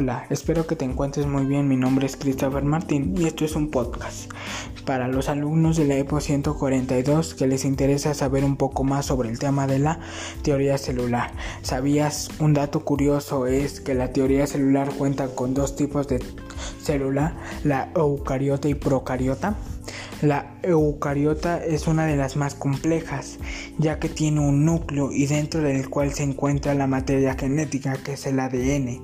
Hola, espero que te encuentres muy bien. Mi nombre es Christopher Martín y esto es un podcast para los alumnos de la EPO 142 que les interesa saber un poco más sobre el tema de la teoría celular. ¿Sabías? Un dato curioso es que la teoría celular cuenta con dos tipos de célula, la eucariota y procariota. La eucariota es una de las más complejas, ya que tiene un núcleo y dentro del cual se encuentra la materia genética, que es el ADN,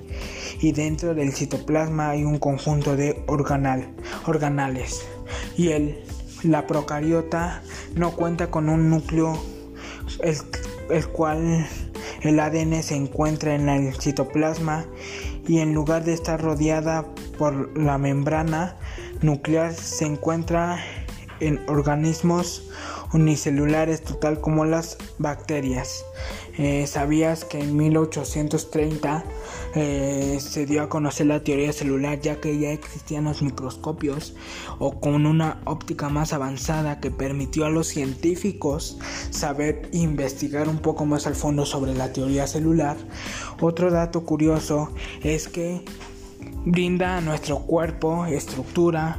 y dentro del citoplasma hay un conjunto de organal, organales. Y el, la procariota no cuenta con un núcleo, el, el cual el ADN se encuentra en el citoplasma y en lugar de estar rodeada por la membrana nuclear se encuentra en organismos unicelulares total como las bacterias. Eh, ¿Sabías que en 1830 eh, se dio a conocer la teoría celular ya que ya existían los microscopios o con una óptica más avanzada que permitió a los científicos saber investigar un poco más al fondo sobre la teoría celular? Otro dato curioso es que brinda a nuestro cuerpo estructura,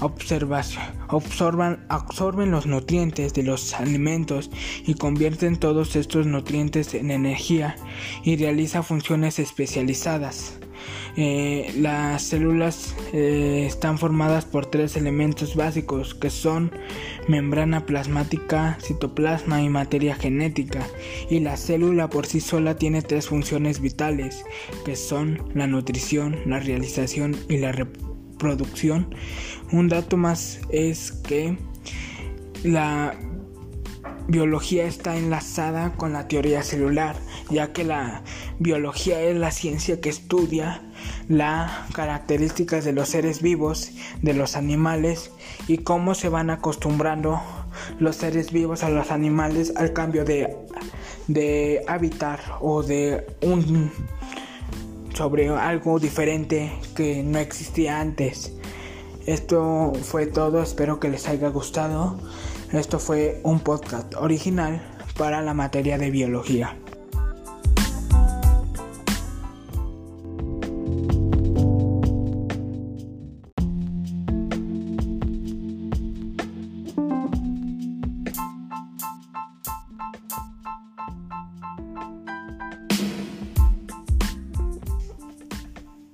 absorban, absorben los nutrientes de los alimentos y convierten todos estos nutrientes en energía y realiza funciones especializadas. Eh, las células eh, están formadas por tres elementos básicos que son membrana plasmática, citoplasma y materia genética. Y la célula por sí sola tiene tres funciones vitales que son la nutrición, la realización y la reproducción. Un dato más es que la biología está enlazada con la teoría celular, ya que la biología es la ciencia que estudia las características de los seres vivos, de los animales y cómo se van acostumbrando los seres vivos a los animales al cambio de, de hábitat o de un sobre algo diferente que no existía antes. Esto fue todo, espero que les haya gustado. Esto fue un podcast original para la materia de biología.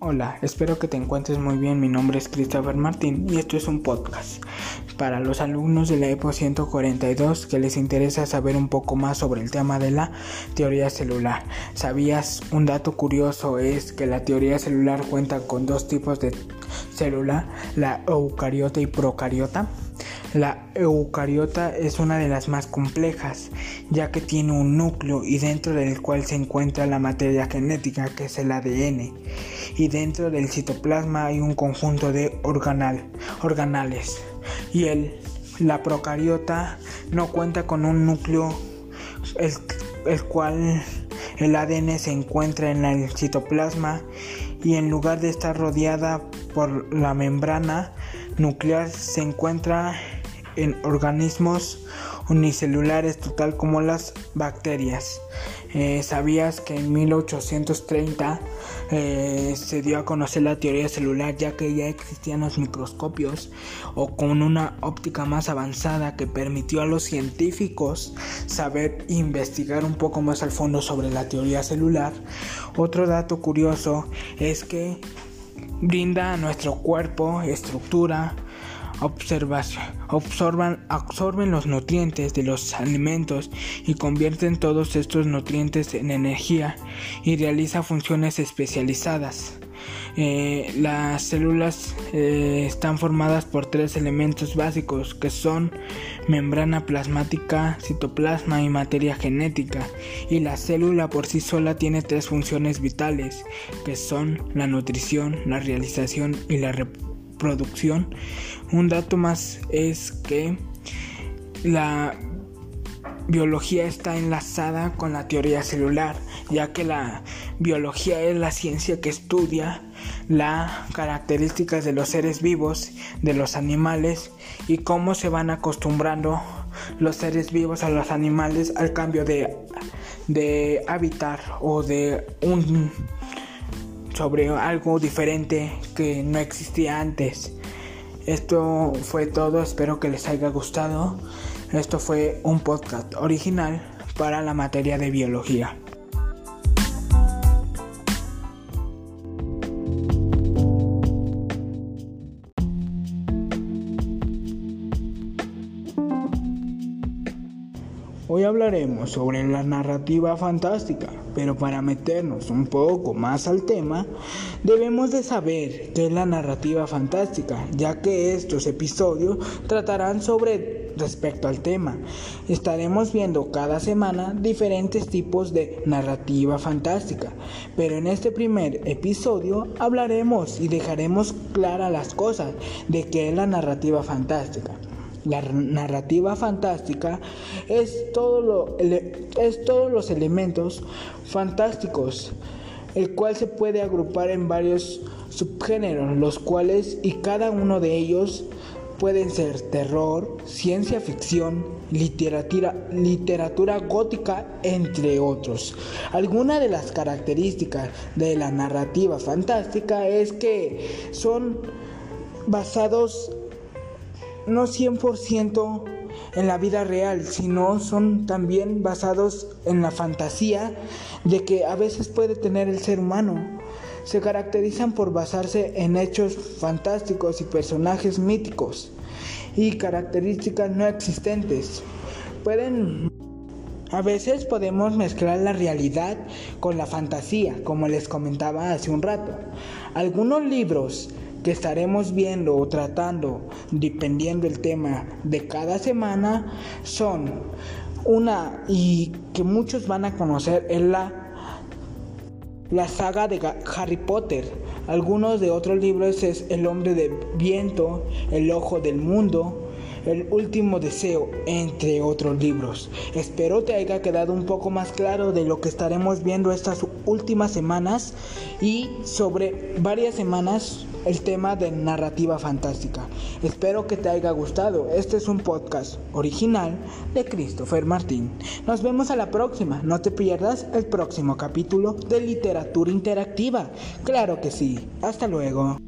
Hola, espero que te encuentres muy bien. Mi nombre es Christopher Martín y esto es un podcast para los alumnos de la EPO 142 que les interesa saber un poco más sobre el tema de la teoría celular. ¿Sabías? Un dato curioso es que la teoría celular cuenta con dos tipos de célula, la eucariota y procariota. La eucariota es una de las más complejas, ya que tiene un núcleo y dentro del cual se encuentra la materia genética, que es el ADN, y dentro del citoplasma hay un conjunto de organal, organales. Y el, la procariota no cuenta con un núcleo, el, el cual el ADN se encuentra en el citoplasma y en lugar de estar rodeada por la membrana nuclear se encuentra en organismos unicelulares total como las bacterias. Eh, ¿Sabías que en 1830 eh, se dio a conocer la teoría celular ya que ya existían los microscopios o con una óptica más avanzada que permitió a los científicos saber investigar un poco más al fondo sobre la teoría celular? Otro dato curioso es que brinda a nuestro cuerpo estructura, absorban, absorben los nutrientes de los alimentos y convierten todos estos nutrientes en energía y realiza funciones especializadas. Eh, las células eh, están formadas por tres elementos básicos que son membrana plasmática, citoplasma y materia genética y la célula por sí sola tiene tres funciones vitales que son la nutrición, la realización y la reproducción producción. Un dato más es que la biología está enlazada con la teoría celular, ya que la biología es la ciencia que estudia las características de los seres vivos, de los animales y cómo se van acostumbrando los seres vivos a los animales al cambio de, de hábitat o de un sobre algo diferente que no existía antes. Esto fue todo, espero que les haya gustado. Esto fue un podcast original para la materia de biología. Hoy hablaremos sobre la narrativa fantástica, pero para meternos un poco más al tema, debemos de saber qué es la narrativa fantástica, ya que estos episodios tratarán sobre respecto al tema. Estaremos viendo cada semana diferentes tipos de narrativa fantástica, pero en este primer episodio hablaremos y dejaremos claras las cosas de qué es la narrativa fantástica. La narrativa fantástica es, todo lo, es todos los elementos fantásticos, el cual se puede agrupar en varios subgéneros, los cuales y cada uno de ellos pueden ser terror, ciencia ficción, literatura, literatura gótica, entre otros. Alguna de las características de la narrativa fantástica es que son basados no 100% en la vida real, sino son también basados en la fantasía de que a veces puede tener el ser humano. Se caracterizan por basarse en hechos fantásticos y personajes míticos y características no existentes. Pueden a veces podemos mezclar la realidad con la fantasía, como les comentaba hace un rato. Algunos libros que estaremos viendo o tratando, dependiendo el tema de cada semana, son una y que muchos van a conocer es la, la saga de Harry Potter. Algunos de otros libros es El hombre de viento, El ojo del mundo, el último deseo, entre otros libros. Espero te haya quedado un poco más claro de lo que estaremos viendo estas últimas semanas y sobre varias semanas el tema de narrativa fantástica. Espero que te haya gustado. Este es un podcast original de Christopher Martín. Nos vemos a la próxima. No te pierdas el próximo capítulo de literatura interactiva. Claro que sí. Hasta luego.